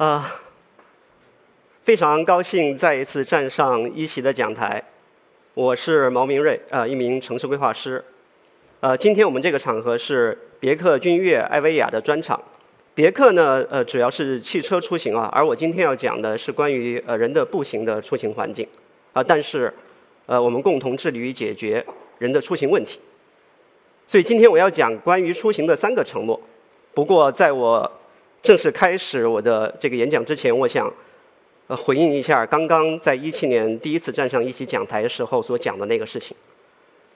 啊，非常高兴再一次站上一席的讲台。我是毛明瑞，呃，一名城市规划师。呃，今天我们这个场合是别克君越艾维亚的专场。别克呢，呃，主要是汽车出行啊，而我今天要讲的是关于呃人的步行的出行环境。啊，但是，呃，我们共同致力于解决人的出行问题。所以今天我要讲关于出行的三个承诺。不过在我正式开始我的这个演讲之前，我想呃回应一下刚刚在一七年第一次站上一席讲台时候所讲的那个事情，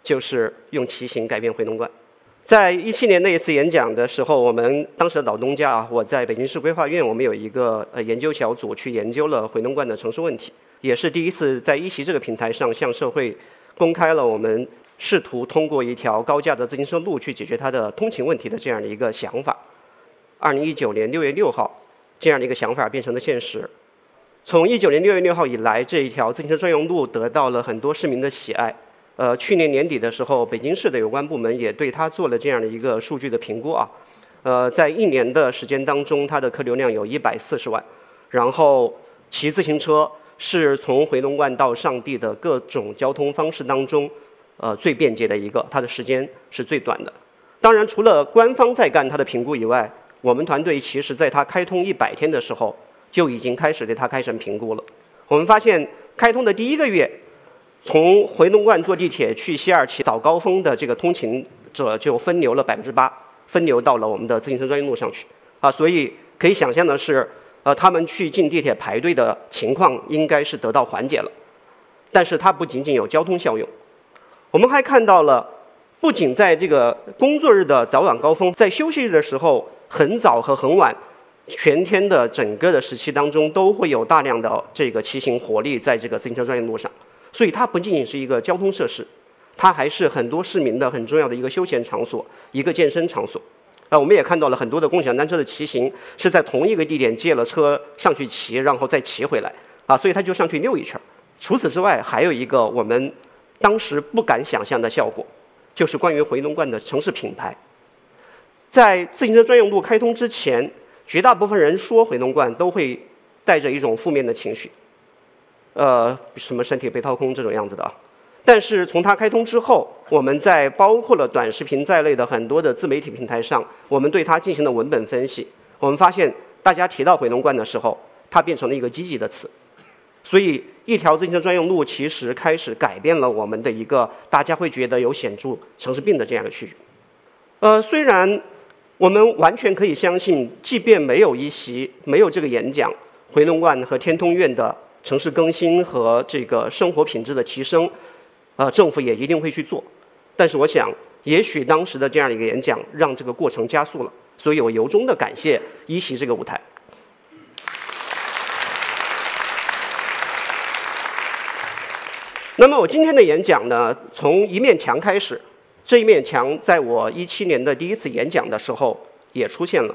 就是用骑行改变回龙观。在一七年那一次演讲的时候，我们当时的老东家啊，我在北京市规划院，我们有一个呃研究小组去研究了回龙观的城市问题，也是第一次在一席这个平台上向社会公开了我们试图通过一条高架的自行车路去解决它的通勤问题的这样的一个想法。二零一九年六月六号，这样的一个想法变成了现实。从一九年六月六号以来，这一条自行车专用路得到了很多市民的喜爱。呃，去年年底的时候，北京市的有关部门也对它做了这样的一个数据的评估啊。呃，在一年的时间当中，它的客流量有一百四十万。然后，骑自行车是从回龙观到上地的各种交通方式当中，呃，最便捷的一个，它的时间是最短的。当然，除了官方在干它的评估以外，我们团队其实在它开通一百天的时候，就已经开始对它开展评估了。我们发现，开通的第一个月，从回龙观坐地铁去西二旗早高峰的这个通勤者就分流了百分之八，分流到了我们的自行车专用路上去。啊，所以可以想象的是，呃，他们去进地铁排队的情况应该是得到缓解了。但是它不仅仅有交通效用，我们还看到了，不仅在这个工作日的早晚高峰，在休息日的时候。很早和很晚，全天的整个的时期当中，都会有大量的这个骑行活力在这个自行车专用路上，所以它不仅仅是一个交通设施，它还是很多市民的很重要的一个休闲场所，一个健身场所。啊，我们也看到了很多的共享单车的骑行是在同一个地点借了车上去骑，然后再骑回来，啊，所以他就上去溜一圈。除此之外，还有一个我们当时不敢想象的效果，就是关于回龙观的城市品牌。在自行车专用路开通之前，绝大部分人说回龙观都会带着一种负面的情绪，呃，什么身体被掏空这种样子的。但是从它开通之后，我们在包括了短视频在内的很多的自媒体平台上，我们对它进行了文本分析，我们发现大家提到回龙观的时候，它变成了一个积极的词。所以，一条自行车专用路其实开始改变了我们的一个大家会觉得有显著城市病的这样的区域。呃，虽然。我们完全可以相信，即便没有一席、没有这个演讲，回龙观和天通苑的城市更新和这个生活品质的提升，呃，政府也一定会去做。但是，我想，也许当时的这样一个演讲，让这个过程加速了。所以我由衷的感谢一席这个舞台。那么，我今天的演讲呢，从一面墙开始。这一面墙在我一七年的第一次演讲的时候也出现了。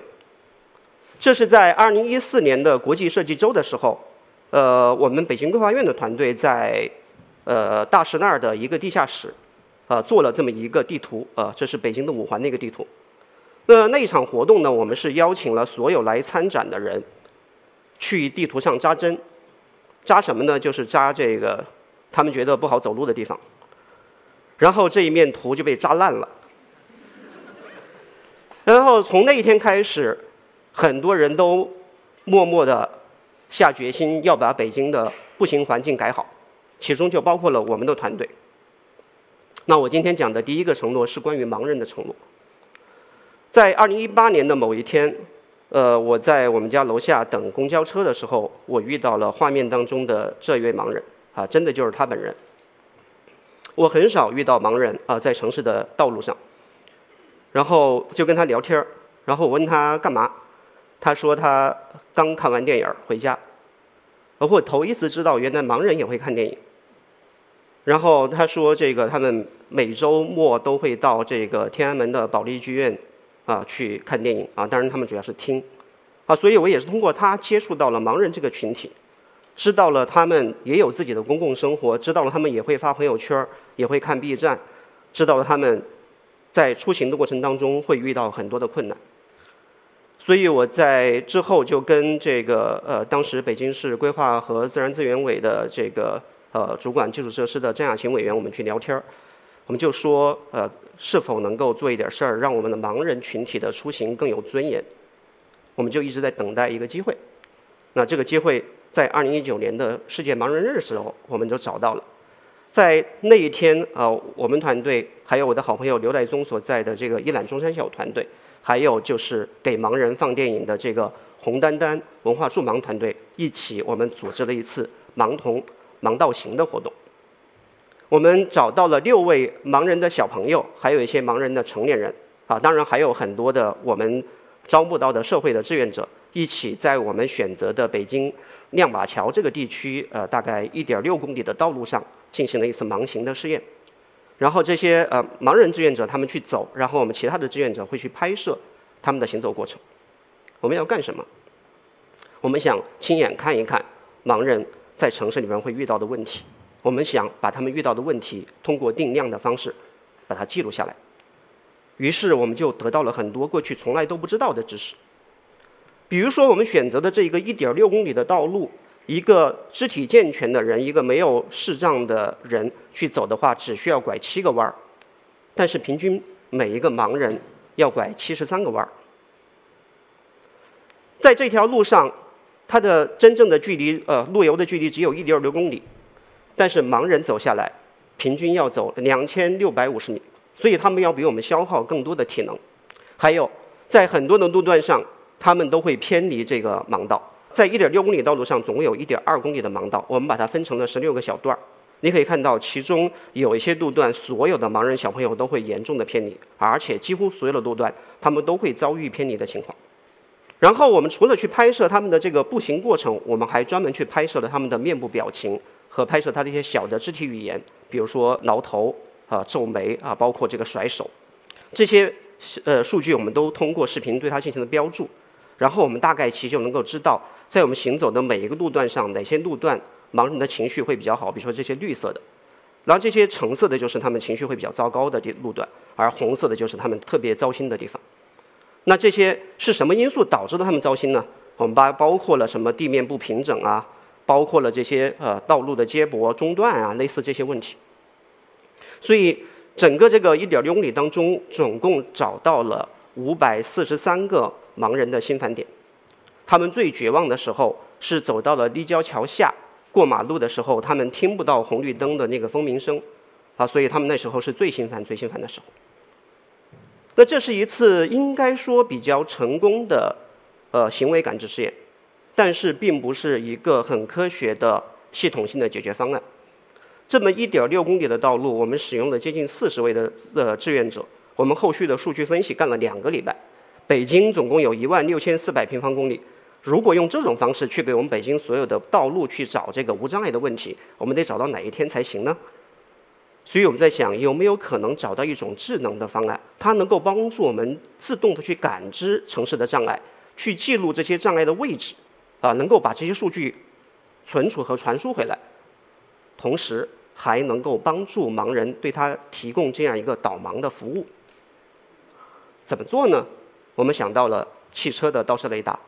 这是在二零一四年的国际设计周的时候，呃，我们北京规划院的团队在呃大石那儿的一个地下室，呃，做了这么一个地图，呃，这是北京的五环的一个地图。那那一场活动呢，我们是邀请了所有来参展的人，去地图上扎针，扎什么呢？就是扎这个他们觉得不好走路的地方。然后这一面图就被扎烂了。然后从那一天开始，很多人都默默的下决心要把北京的步行环境改好，其中就包括了我们的团队。那我今天讲的第一个承诺是关于盲人的承诺。在二零一八年的某一天，呃，我在我们家楼下等公交车的时候，我遇到了画面当中的这一位盲人，啊，真的就是他本人。我很少遇到盲人啊，在城市的道路上，然后就跟他聊天儿，然后我问他干嘛，他说他刚看完电影回家，我头一次知道原来盲人也会看电影。然后他说这个他们每周末都会到这个天安门的保利剧院啊去看电影啊，当然他们主要是听啊，所以我也是通过他接触到了盲人这个群体。知道了，他们也有自己的公共生活；知道了，他们也会发朋友圈，也会看 B 站；知道了，他们在出行的过程当中会遇到很多的困难。所以我在之后就跟这个呃当时北京市规划和自然资源委的这个呃主管基础设施的张亚勤委员，我们去聊天儿，我们就说呃是否能够做一点事儿，让我们的盲人群体的出行更有尊严。我们就一直在等待一个机会。那这个机会在二零一九年的世界盲人日时候，我们就找到了。在那一天，呃，我们团队还有我的好朋友刘代宗所在的这个一览中山小团队，还有就是给盲人放电影的这个红丹丹文化助盲团队一起，我们组织了一次盲童盲道行的活动。我们找到了六位盲人的小朋友，还有一些盲人的成年人，啊，当然还有很多的我们招募到的社会的志愿者，一起在我们选择的北京亮马桥这个地区，呃，大概一点六公里的道路上。进行了一次盲行的试验，然后这些呃盲人志愿者他们去走，然后我们其他的志愿者会去拍摄他们的行走过程。我们要干什么？我们想亲眼看一看盲人在城市里面会遇到的问题，我们想把他们遇到的问题通过定量的方式把它记录下来。于是我们就得到了很多过去从来都不知道的知识，比如说我们选择的这一个一点六公里的道路。一个肢体健全的人，一个没有视障的人去走的话，只需要拐七个弯儿，但是平均每一个盲人要拐七十三个弯儿。在这条路上，它的真正的距离，呃，路游的距离只有一点六公里，但是盲人走下来，平均要走两千六百五十米，所以他们要比我们消耗更多的体能。还有，在很多的路段上，他们都会偏离这个盲道。在一点六公里道路上，总共有一点二公里的盲道，我们把它分成了十六个小段儿。你可以看到，其中有一些路段，所有的盲人小朋友都会严重的偏离，而且几乎所有的路段，他们都会遭遇偏离的情况。然后，我们除了去拍摄他们的这个步行过程，我们还专门去拍摄了他们的面部表情和拍摄他的一些小的肢体语言，比如说挠头啊、皱眉啊，包括这个甩手，这些呃数据我们都通过视频对它进行了标注。然后我们大概其就能够知道，在我们行走的每一个路段上，哪些路段盲人的情绪会比较好，比如说这些绿色的，然后这些橙色的就是他们情绪会比较糟糕的地路段，而红色的就是他们特别糟心的地方。那这些是什么因素导致了他们糟心呢？我们把包括了什么地面不平整啊，包括了这些呃道路的接驳中断啊，类似这些问题。所以整个这个一点六公里当中，总共找到了五百四十三个。盲人的心烦点，他们最绝望的时候是走到了立交桥下过马路的时候，他们听不到红绿灯的那个蜂鸣声，啊，所以他们那时候是最心烦、最心烦的时候。那这是一次应该说比较成功的呃行为感知试验，但是并不是一个很科学的系统性的解决方案。这么一点六公里的道路，我们使用了接近四十位的呃志愿者，我们后续的数据分析干了两个礼拜。北京总共有一万六千四百平方公里，如果用这种方式去给我们北京所有的道路去找这个无障碍的问题，我们得找到哪一天才行呢？所以我们在想，有没有可能找到一种智能的方案，它能够帮助我们自动的去感知城市的障碍，去记录这些障碍的位置，啊，能够把这些数据存储和传输回来，同时还能够帮助盲人对他提供这样一个导盲的服务。怎么做呢？我们想到了汽车的倒车雷达。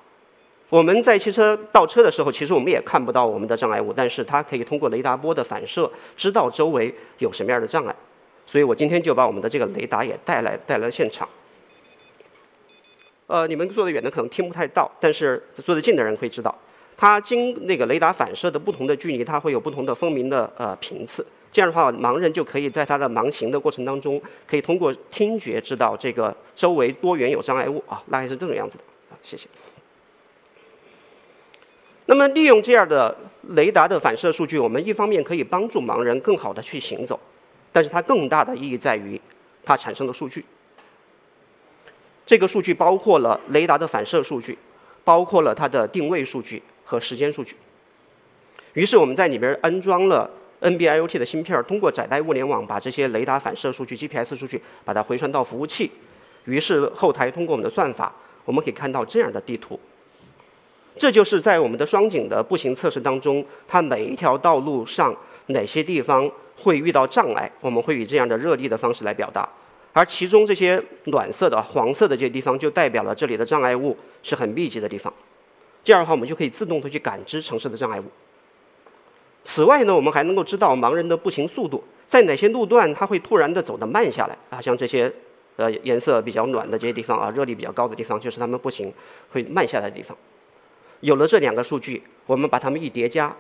我们在汽车倒车的时候，其实我们也看不到我们的障碍物，但是它可以通过雷达波的反射，知道周围有什么样的障碍。所以我今天就把我们的这个雷达也带来带来了现场。呃，你们坐得远的可能听不太到，但是坐得近的人会知道，它经那个雷达反射的不同的距离，它会有不同的蜂鸣的呃频次。这样的话，盲人就可以在他的盲行的过程当中，可以通过听觉知道这个周围多远有障碍物啊，大概是这种样子的啊。谢谢。那么，利用这样的雷达的反射数据，我们一方面可以帮助盲人更好的去行走，但是它更大的意义在于它产生的数据。这个数据包括了雷达的反射数据，包括了它的定位数据和时间数据。于是我们在里边安装了。NB-IoT 的芯片通过窄带物联网把这些雷达反射数据、GPS 数据把它回传到服务器，于是后台通过我们的算法，我们可以看到这样的地图。这就是在我们的双井的步行测试当中，它每一条道路上哪些地方会遇到障碍，我们会以这样的热力的方式来表达。而其中这些暖色的、黄色的这些地方，就代表了这里的障碍物是很密集的地方。这样的话，我们就可以自动的去感知城市的障碍物。此外呢，我们还能够知道盲人的步行速度，在哪些路段他会突然的走得慢下来啊？像这些呃颜色比较暖的这些地方啊，热力比较高的地方，就是他们步行会慢下来的地方。有了这两个数据，我们把它们一叠加，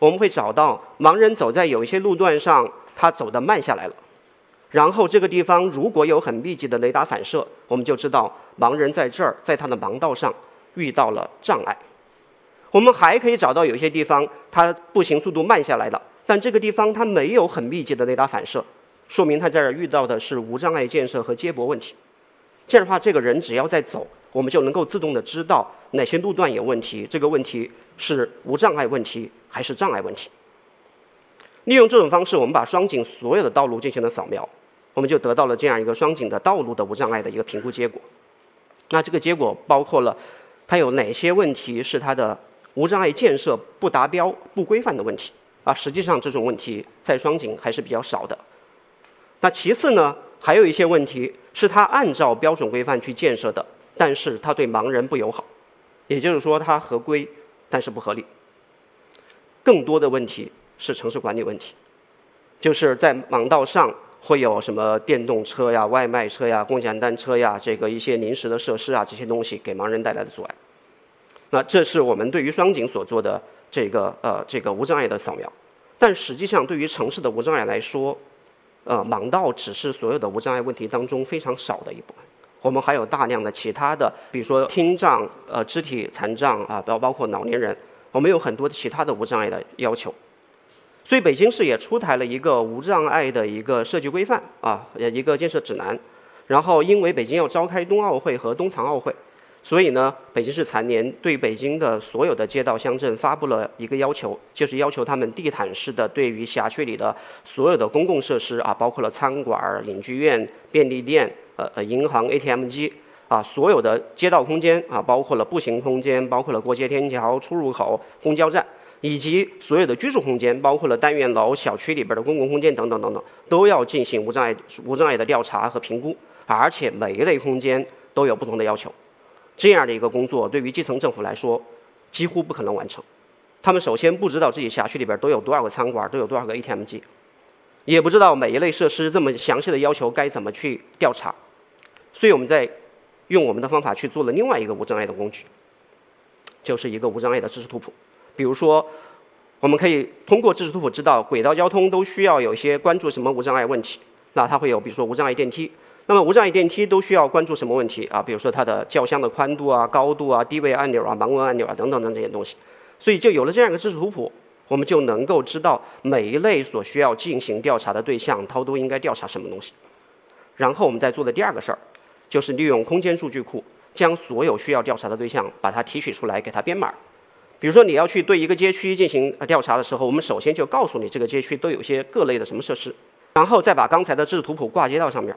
我们会找到盲人走在有一些路段上，他走得慢下来了。然后这个地方如果有很密集的雷达反射，我们就知道盲人在这儿，在他的盲道上遇到了障碍。我们还可以找到有一些地方，它步行速度慢下来了，但这个地方它没有很密集的雷达反射，说明他在这儿遇到的是无障碍建设和接驳问题。这样的话，这个人只要在走，我们就能够自动的知道哪些路段有问题，这个问题是无障碍问题还是障碍问题。利用这种方式，我们把双井所有的道路进行了扫描，我们就得到了这样一个双井的道路的无障碍的一个评估结果。那这个结果包括了它有哪些问题是它的无障碍建设不达标、不规范的问题啊？实际上这种问题在双井还是比较少的。那其次呢，还有一些问题是它按照标准规范去建设的，但是它对盲人不友好，也就是说它合规但是不合理。更多的问题。是城市管理问题，就是在盲道上会有什么电动车呀、外卖车呀、共享单车呀，这个一些临时的设施啊，这些东西给盲人带来的阻碍。那这是我们对于双井所做的这个呃这个无障碍的扫描，但实际上对于城市的无障碍来说，呃盲道只是所有的无障碍问题当中非常少的一部分。我们还有大量的其他的，比如说听障、呃肢体残障啊，包包括老年人，我们有很多其他的无障碍的要求。所以北京市也出台了一个无障碍的一个设计规范啊，一个建设指南。然后因为北京要召开冬奥会和冬残奥会，所以呢，北京市残联对北京的所有的街道乡镇发布了一个要求，就是要求他们地毯式的对于辖区里的所有的公共设施啊，包括了餐馆、影剧院、便利店、呃呃银行 ATM 机啊，所有的街道空间啊，包括了步行空间，包括了过街天桥、出入口、公交站。以及所有的居住空间，包括了单元楼、小区里边的公共空间等等等等，都要进行无障碍无障碍的调查和评估，而且每一类空间都有不同的要求。这样的一个工作，对于基层政府来说，几乎不可能完成。他们首先不知道自己辖区里边都有多少个餐馆，都有多少个 ATM 机，也不知道每一类设施这么详细的要求该怎么去调查。所以我们在用我们的方法去做了另外一个无障碍的工具，就是一个无障碍的知识图谱。比如说，我们可以通过知识图谱知道轨道交通都需要有一些关注什么无障碍问题。那它会有，比如说无障碍电梯。那么无障碍电梯都需要关注什么问题啊？比如说它的轿厢的宽度啊、高度啊、低位按钮啊、盲文按钮啊等等等这些东西。所以就有了这样一个知识图谱，我们就能够知道每一类所需要进行调查的对象，它都应该调查什么东西。然后我们再做的第二个事儿，就是利用空间数据库，将所有需要调查的对象把它提取出来，给它编码。比如说，你要去对一个街区进行调查的时候，我们首先就告诉你这个街区都有些各类的什么设施，然后再把刚才的知识图谱挂接到上面，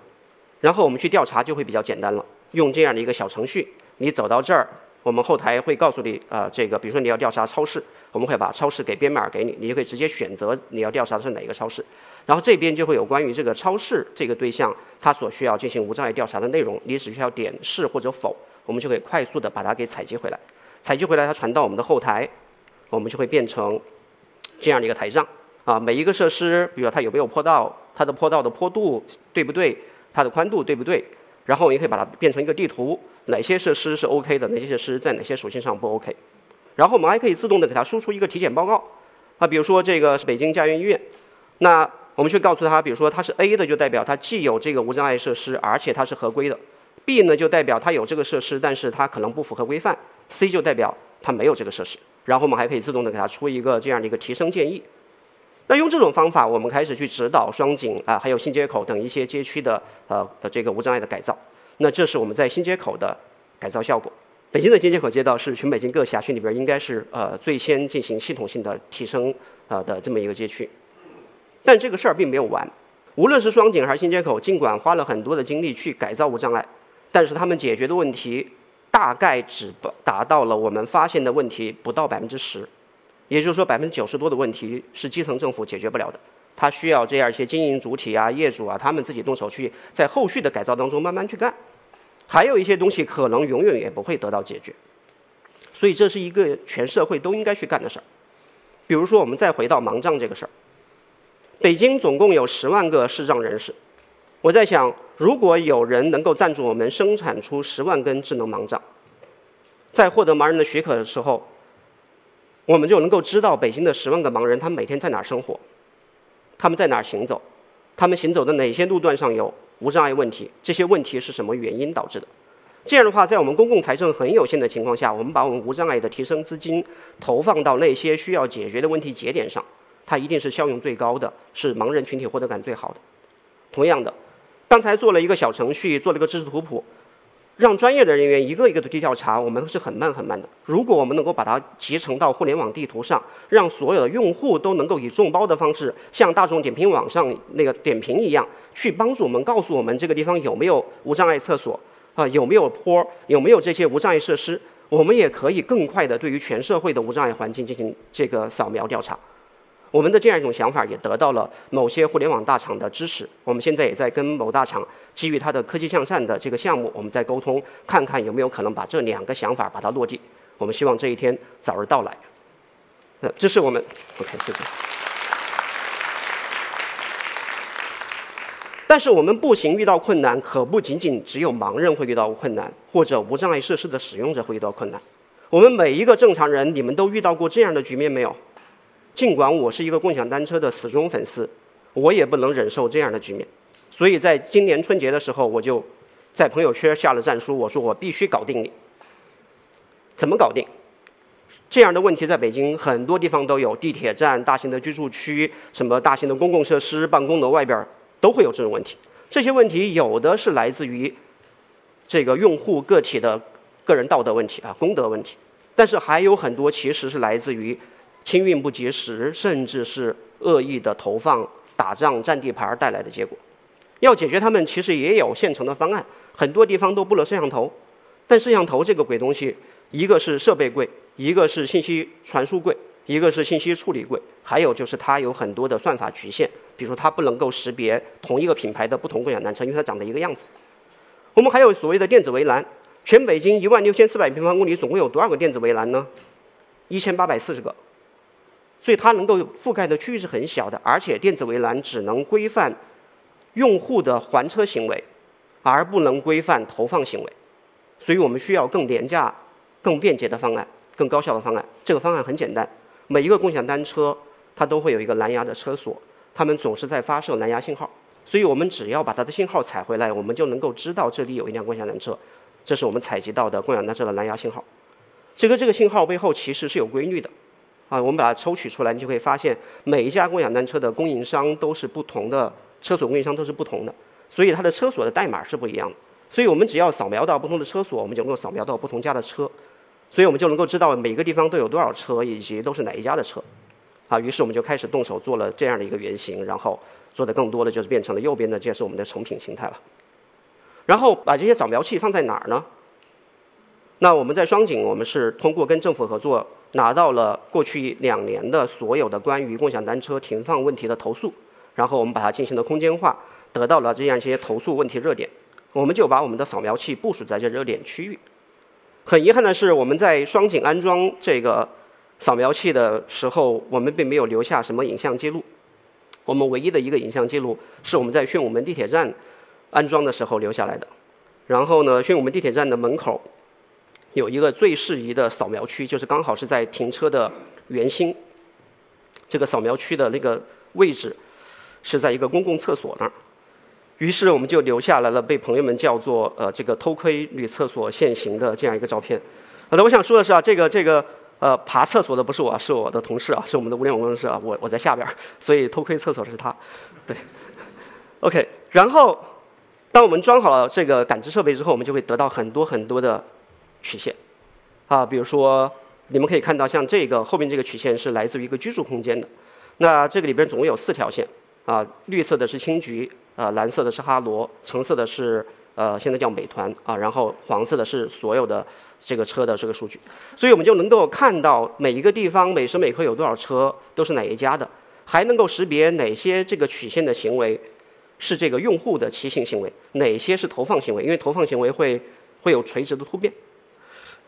然后我们去调查就会比较简单了。用这样的一个小程序，你走到这儿，我们后台会告诉你，啊，这个比如说你要调查超市，我们会把超市给编码给你，你就可以直接选择你要调查的是哪一个超市，然后这边就会有关于这个超市这个对象它所需要进行无障碍调查的内容，你只需要点是或者否，我们就可以快速的把它给采集回来。采集回来，它传到我们的后台，我们就会变成这样的一个台账啊。每一个设施，比如它有没有坡道，它的坡道的坡度对不对，它的宽度对不对，然后我们也可以把它变成一个地图，哪些设施是 OK 的，哪些设施在哪些属性上不 OK。然后我们还可以自动的给它输出一个体检报告啊，比如说这个是北京家园医院，那我们去告诉他，比如说它是 A 的，就代表它既有这个无障碍设施，而且它是合规的；B 呢，就代表它有这个设施，但是它可能不符合规范。C 就代表它没有这个设施，然后我们还可以自动的给它出一个这样的一个提升建议。那用这种方法，我们开始去指导双井啊，还有新街口等一些街区的呃呃这个无障碍的改造。那这是我们在新街口的改造效果。北京的新街口街道是全北京各辖区里边应该是呃最先进行系统性的提升呃的这么一个街区。但这个事儿并没有完，无论是双井还是新街口，尽管花了很多的精力去改造无障碍，但是他们解决的问题。大概只达到了我们发现的问题不到百分之十，也就是说百分之九十多的问题是基层政府解决不了的，它需要这样一些经营主体啊、业主啊，他们自己动手去在后续的改造当中慢慢去干。还有一些东西可能永远也不会得到解决，所以这是一个全社会都应该去干的事儿。比如说，我们再回到盲杖这个事儿，北京总共有十万个视障人士，我在想，如果有人能够赞助我们生产出十万根智能盲杖，在获得盲人的许可的时候，我们就能够知道北京的十万个盲人他们每天在哪儿生活。他们在哪儿行走？他们行走的哪些路段上有无障碍问题？这些问题是什么原因导致的？这样的话，在我们公共财政很有限的情况下，我们把我们无障碍的提升资金投放到那些需要解决的问题节点上，它一定是效用最高的，是盲人群体获得感最好的。同样的，刚才做了一个小程序，做了一个知识图谱。让专业的人员一个一个的去调查，我们是很慢很慢的。如果我们能够把它集成到互联网地图上，让所有的用户都能够以众包的方式，像大众点评网上那个点评一样，去帮助我们告诉我们这个地方有没有无障碍厕所啊，有没有坡，有没有这些无障碍设施，我们也可以更快的对于全社会的无障碍环境进行这个扫描调查。我们的这样一种想法也得到了某些互联网大厂的支持。我们现在也在跟某大厂基于它的科技向善的这个项目，我们在沟通，看看有没有可能把这两个想法把它落地。我们希望这一天早日到来。呃，这是我们 OK，谢谢。但是我们步行遇到困难，可不仅仅只有盲人会遇到困难，或者无障碍设施的使用者会遇到困难。我们每一个正常人，你们都遇到过这样的局面没有？尽管我是一个共享单车的死忠粉丝，我也不能忍受这样的局面。所以在今年春节的时候，我就在朋友圈下了战书，我说我必须搞定你。怎么搞定？这样的问题在北京很多地方都有，地铁站、大型的居住区、什么大型的公共设施、办公楼外边都会有这种问题。这些问题有的是来自于这个用户个体的个人道德问题啊，公德问题，但是还有很多其实是来自于。清运不及时，甚至是恶意的投放、打仗、占地盘带来的结果。要解决他们，其实也有现成的方案。很多地方都布了摄像头，但摄像头这个鬼东西，一个是设备贵，一个是信息传输贵，一个是信息处理贵，还有就是它有很多的算法局限，比如说它不能够识别同一个品牌的不同共享单车，因为它长得一个样子。我们还有所谓的电子围栏，全北京一万六千四百平方公里，总共有多少个电子围栏呢？一千八百四十个。所以它能够覆盖的区域是很小的，而且电子围栏只能规范用户的还车行为，而不能规范投放行为。所以我们需要更廉价、更便捷的方案，更高效的方案。这个方案很简单，每一个共享单车它都会有一个蓝牙的车锁，它们总是在发射蓝牙信号，所以我们只要把它的信号采回来，我们就能够知道这里有一辆共享单车，这是我们采集到的共享单车的蓝牙信号。这个这个信号背后其实是有规律的。啊，我们把它抽取出来，你就会发现每一家共享单车的供应商都是不同的，车锁供应商都是不同的，所以它的车锁的代码是不一样的。所以我们只要扫描到不同的车锁，我们就能够扫描到不同家的车，所以我们就能够知道每个地方都有多少车，以及都是哪一家的车。啊，于是我们就开始动手做了这样的一个原型，然后做的更多的就是变成了右边的，这是我们的成品形态了。然后把这些扫描器放在哪儿呢？那我们在双井，我们是通过跟政府合作。拿到了过去两年的所有的关于共享单车停放问题的投诉，然后我们把它进行了空间化，得到了这样一些投诉问题热点，我们就把我们的扫描器部署在这热点区域。很遗憾的是，我们在双井安装这个扫描器的时候，我们并没有留下什么影像记录。我们唯一的一个影像记录是我们在宣武门地铁站安装的时候留下来的。然后呢，宣武门地铁站的门口。有一个最适宜的扫描区，就是刚好是在停车的圆心。这个扫描区的那个位置是在一个公共厕所那儿。于是我们就留下来了，被朋友们叫做“呃这个偷窥女厕所现形”的这样一个照片。好的，我想说的是啊，这个这个呃爬厕所的不是我，是我的同事啊，是我们的物联网工程师啊，我我在下边，所以偷窥厕所的是他。对，OK。然后当我们装好了这个感知设备之后，我们就会得到很多很多的。曲线，啊，比如说你们可以看到，像这个后面这个曲线是来自于一个居住空间的。那这个里边总共有四条线，啊，绿色的是青桔，啊，蓝色的是哈罗，橙色的是呃现在叫美团，啊，然后黄色的是所有的这个车的这个数据。所以我们就能够看到每一个地方每时每刻有多少车，都是哪一家的。还能够识别哪些这个曲线的行为是这个用户的骑行行为，哪些是投放行为，因为投放行为会会有垂直的突变，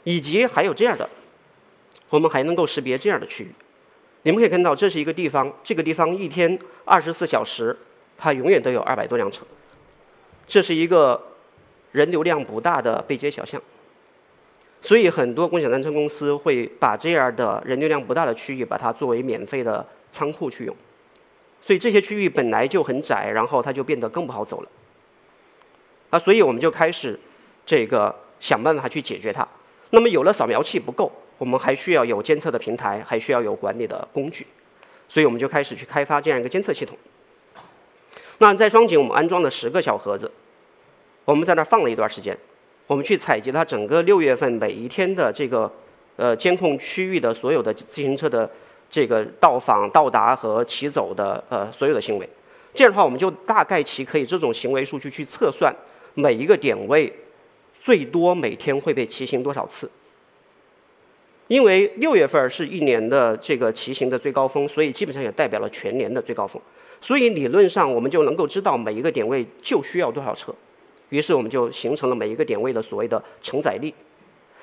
以及还有这样的，我们还能够识别这样的区域。你们可以看到，这是一个地方，这个地方一天二十四小时，它永远都有二百多辆车。这是一个人流量不大的背街小巷，所以很多共享单车公司会把这样的人流量不大的区域，把它作为免费的。仓库去用，所以这些区域本来就很窄，然后它就变得更不好走了。啊，所以我们就开始这个想办法去解决它。那么有了扫描器不够，我们还需要有监测的平台，还需要有管理的工具，所以我们就开始去开发这样一个监测系统。那在双井，我们安装了十个小盒子，我们在那儿放了一段时间，我们去采集它整个六月份每一天的这个呃监控区域的所有的自行车的。这个到访、到达和骑走的呃所有的行为，这样的话，我们就大概其可以这种行为数据去测算每一个点位最多每天会被骑行多少次。因为六月份是一年的这个骑行的最高峰，所以基本上也代表了全年的最高峰。所以理论上我们就能够知道每一个点位就需要多少车，于是我们就形成了每一个点位的所谓的承载力。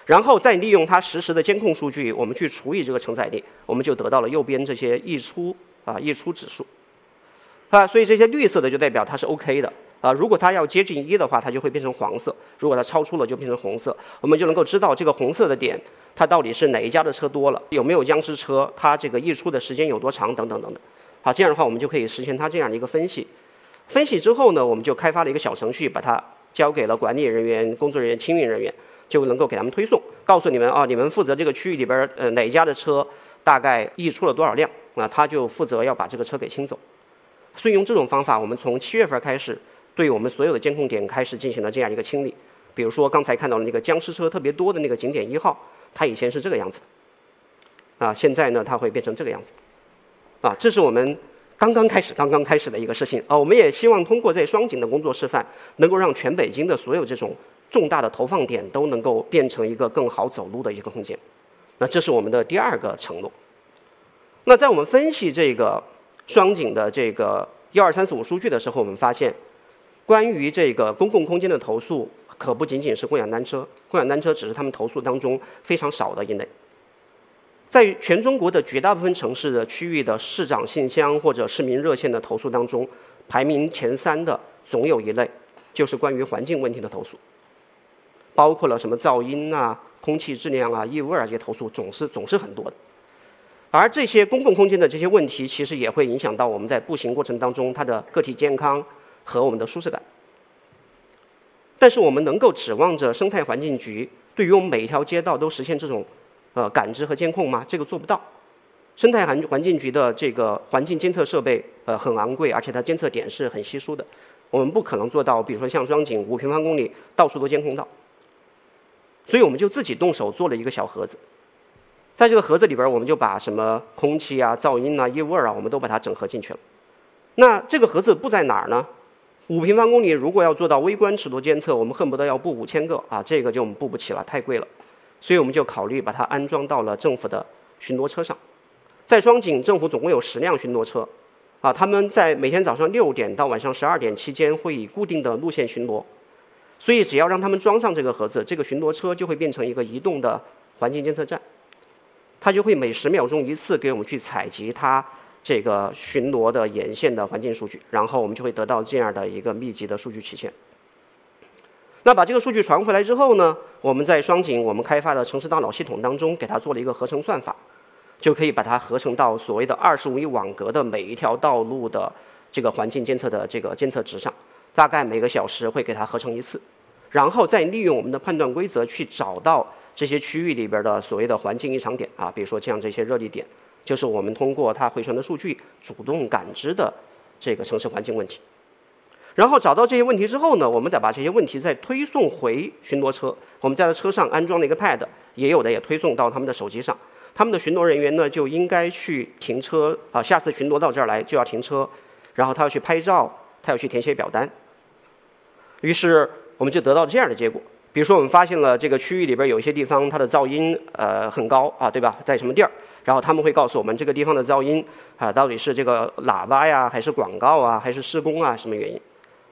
然后再利用它实时的监控数据，我们去除以这个承载力，我们就得到了右边这些溢出啊溢出指数，啊，所以这些绿色的就代表它是 OK 的啊。如果它要接近一的话，它就会变成黄色；如果它超出了，就变成红色。我们就能够知道这个红色的点，它到底是哪一家的车多了，有没有僵尸车，它这个溢出的时间有多长，等等等等。好，这样的话我们就可以实现它这样的一个分析。分析之后呢，我们就开发了一个小程序，把它交给了管理人员、工作人员、清运人员。就能够给他们推送，告诉你们啊，你们负责这个区域里边呃哪一家的车大概溢出了多少辆，那他就负责要把这个车给清走。所以用这种方法，我们从七月份开始，对我们所有的监控点开始进行了这样一个清理。比如说刚才看到的那个僵尸车特别多的那个景点一号，它以前是这个样子的，啊，现在呢它会变成这个样子，啊，这是我们刚刚开始刚刚开始的一个事情啊。我们也希望通过在双井的工作示范，能够让全北京的所有这种。重大的投放点都能够变成一个更好走路的一个空间，那这是我们的第二个承诺。那在我们分析这个双井的这个一二三四五数据的时候，我们发现，关于这个公共空间的投诉，可不仅仅是共享单车，共享单车只是他们投诉当中非常少的一类。在全中国的绝大部分城市的区域的市长信箱或者市民热线的投诉当中，排名前三的总有一类，就是关于环境问题的投诉。包括了什么噪音啊、空气质量啊、异味啊这些投诉，总是总是很多的。而这些公共空间的这些问题，其实也会影响到我们在步行过程当中它的个体健康和我们的舒适感。但是我们能够指望着生态环境局对于我们每一条街道都实现这种呃感知和监控吗？这个做不到。生态环环境局的这个环境监测设备呃很昂贵，而且它监测点是很稀疏的，我们不可能做到，比如说像双井五平方公里到处都监控到。所以我们就自己动手做了一个小盒子，在这个盒子里边，我们就把什么空气啊、噪音啊、异味啊，我们都把它整合进去了。那这个盒子布在哪儿呢？五平方公里如果要做到微观尺度监测，我们恨不得要布五千个啊，这个就我们布不起了，太贵了。所以我们就考虑把它安装到了政府的巡逻车上。在双井，政府总共有十辆巡逻车，啊，他们在每天早上六点到晚上十二点期间会以固定的路线巡逻。所以，只要让他们装上这个盒子，这个巡逻车就会变成一个移动的环境监测站，它就会每十秒钟一次给我们去采集它这个巡逻的沿线的环境数据，然后我们就会得到这样的一个密集的数据曲线。那把这个数据传回来之后呢，我们在双井我们开发的城市大脑系统当中给它做了一个合成算法，就可以把它合成到所谓的二十五米网格的每一条道路的这个环境监测的这个监测值上。大概每个小时会给它合成一次，然后再利用我们的判断规则去找到这些区域里边的所谓的环境异常点啊，比如说像这些热力点，就是我们通过它回传的数据主动感知的这个城市环境问题。然后找到这些问题之后呢，我们再把这些问题再推送回巡逻车。我们在车上安装了一个 pad，也有的也推送到他们的手机上。他们的巡逻人员呢就应该去停车啊，下次巡逻到这儿来就要停车，然后他要去拍照，他要去填写表单。于是我们就得到这样的结果，比如说我们发现了这个区域里边有一些地方它的噪音呃很高啊，对吧？在什么地儿？然后他们会告诉我们这个地方的噪音啊，到底是这个喇叭呀，还是广告啊，还是施工啊，什么原因？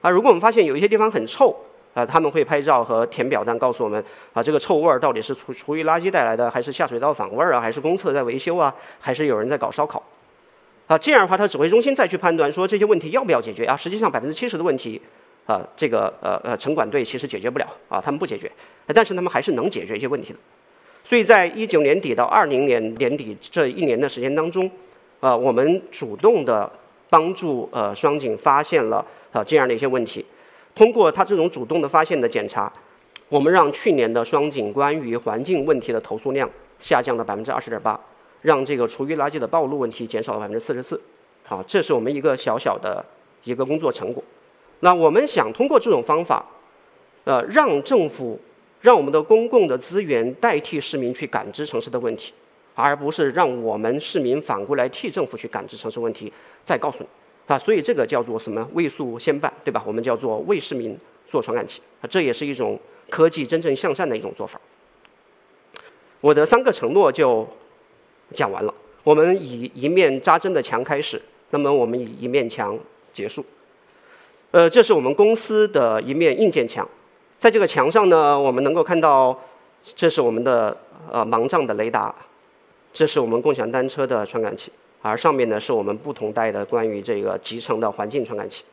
啊，如果我们发现有一些地方很臭啊，他们会拍照和填表单告诉我们啊，这个臭味儿到底是厨厨余垃圾带来的，还是下水道反味儿啊，还是公厕在维修啊，还是有人在搞烧烤？啊，这样的话，他指挥中心再去判断说这些问题要不要解决啊？实际上百分之七十的问题。啊，这个呃呃，城管队其实解决不了啊，他们不解决，但是他们还是能解决一些问题的。所以在一九年底到二零年年底这一年的时间当中，呃，我们主动的帮助呃双井发现了啊这样的一些问题。通过他这种主动的发现的检查，我们让去年的双井关于环境问题的投诉量下降了百分之二十点八，让这个厨余垃圾的暴露问题减少了百分之四十四。好，这是我们一个小小的一个工作成果。那我们想通过这种方法，呃，让政府让我们的公共的资源代替市民去感知城市的问题，而不是让我们市民反过来替政府去感知城市问题，再告诉你啊。所以这个叫做什么？为诉先办，对吧？我们叫做为市民做传感器啊，这也是一种科技真正向善的一种做法。我的三个承诺就讲完了。我们以一面扎针的墙开始，那么我们以一面墙结束。呃，这是我们公司的一面硬件墙，在这个墙上呢，我们能够看到，这是我们的呃盲杖的雷达，这是我们共享单车的传感器，而上面呢是我们不同代的关于这个集成的环境传感器。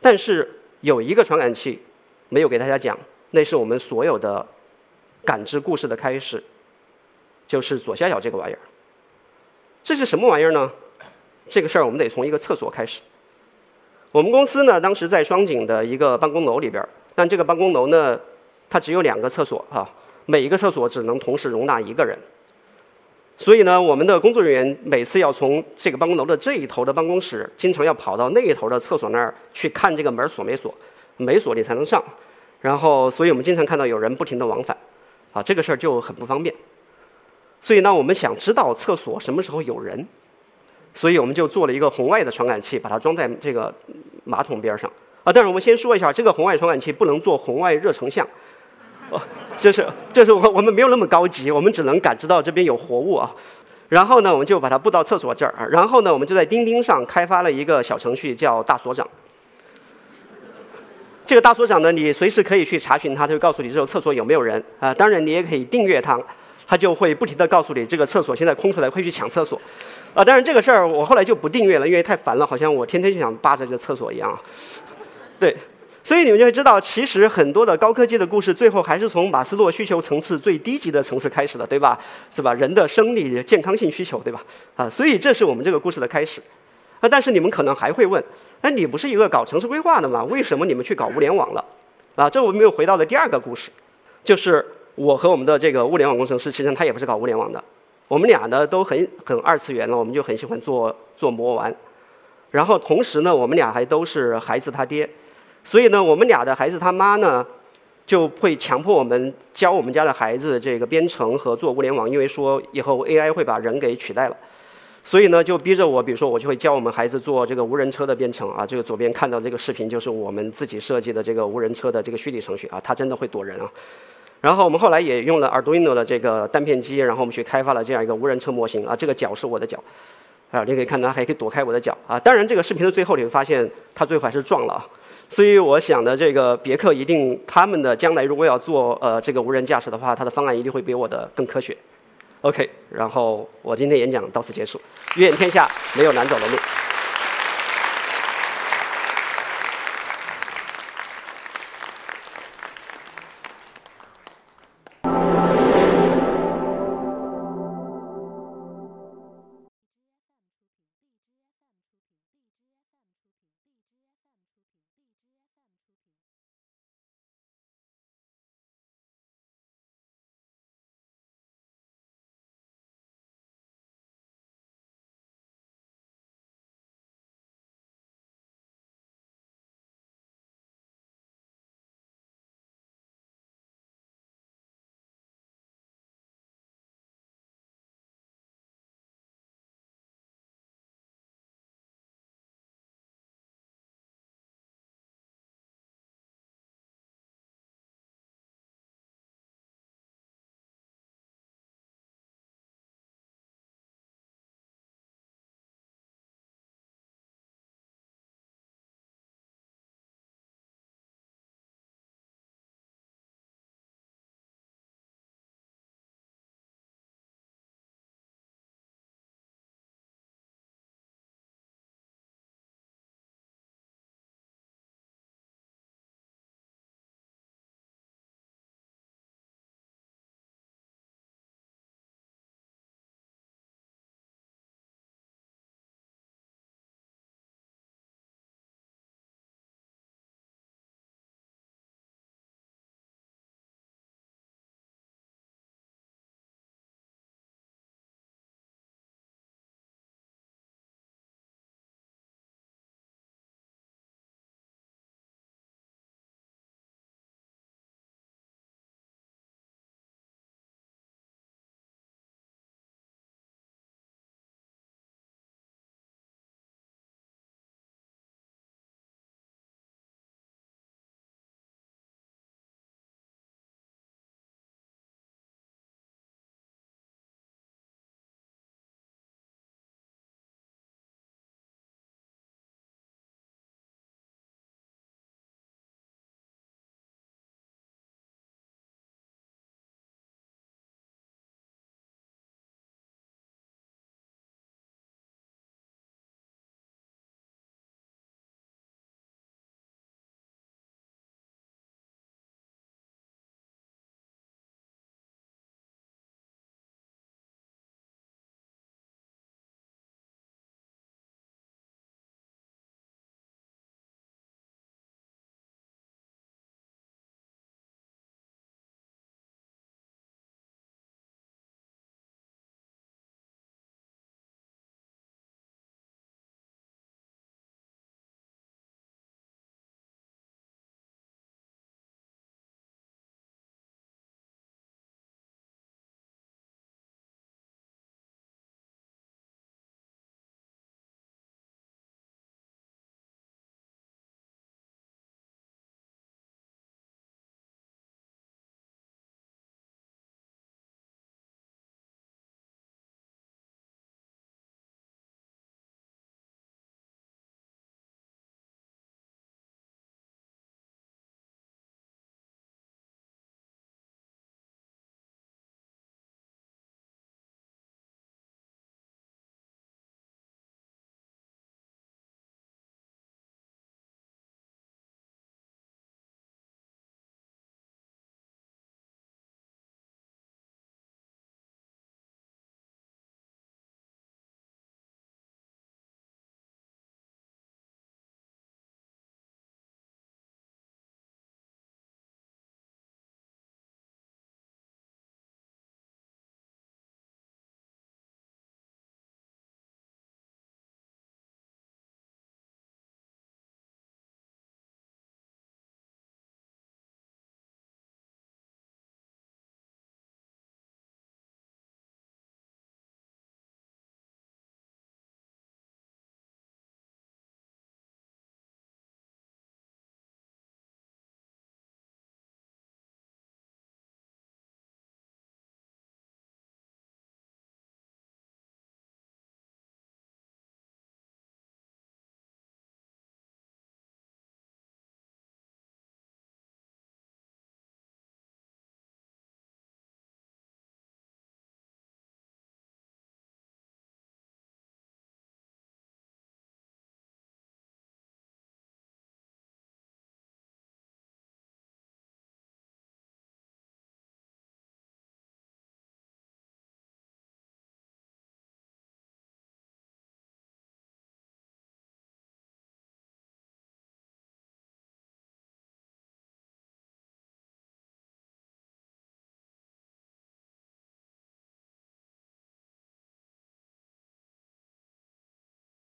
但是有一个传感器没有给大家讲，那是我们所有的感知故事的开始，就是左下角这个玩意儿。这是什么玩意儿呢？这个事儿我们得从一个厕所开始。我们公司呢，当时在双井的一个办公楼里边儿，但这个办公楼呢，它只有两个厕所哈，每一个厕所只能同时容纳一个人。所以呢，我们的工作人员每次要从这个办公楼的这一头的办公室，经常要跑到那一头的厕所那儿去看这个门锁没锁，没锁你才能上。然后，所以我们经常看到有人不停的往返，啊，这个事儿就很不方便。所以呢，我们想知道厕所什么时候有人。所以我们就做了一个红外的传感器，把它装在这个马桶边上啊。但是我们先说一下，这个红外传感器不能做红外热成像，哦，就是就是我我们没有那么高级，我们只能感知到这边有活物啊。然后呢，我们就把它布到厕所这儿啊。然后呢，我们就在钉钉上开发了一个小程序，叫大所长。这个大所长呢，你随时可以去查询它，就告诉你这个厕所有没有人啊。当然，你也可以订阅它，它就会不停的告诉你这个厕所现在空出来，快去抢厕所。啊，当然这个事儿我后来就不订阅了，因为太烦了，好像我天天就想扒着这个厕所一样。对，所以你们就会知道，其实很多的高科技的故事，最后还是从马斯洛需求层次最低级的层次开始的，对吧？是吧？人的生理健康性需求，对吧？啊，所以这是我们这个故事的开始。啊，但是你们可能还会问，那你不是一个搞城市规划的吗？为什么你们去搞物联网了？啊，这我们又回到了第二个故事，就是我和我们的这个物联网工程师，其实他也不是搞物联网的。我们俩呢都很很二次元了，我们就很喜欢做做魔玩，然后同时呢，我们俩还都是孩子他爹，所以呢，我们俩的孩子他妈呢就会强迫我们教我们家的孩子这个编程和做物联网，因为说以后 AI 会把人给取代了，所以呢就逼着我，比如说我就会教我们孩子做这个无人车的编程啊，这个左边看到这个视频就是我们自己设计的这个无人车的这个虚拟程序啊，它真的会躲人啊。然后我们后来也用了 Arduino 的这个单片机，然后我们去开发了这样一个无人车模型啊。这个脚是我的脚，啊，你可以看到还可以躲开我的脚啊。当然，这个视频的最后你会发现，它最后还是撞了啊。所以我想的这个别克一定他们的将来如果要做呃这个无人驾驶的话，它的方案一定会比我的更科学。OK，然后我今天演讲到此结束。愿天下没有难走的路。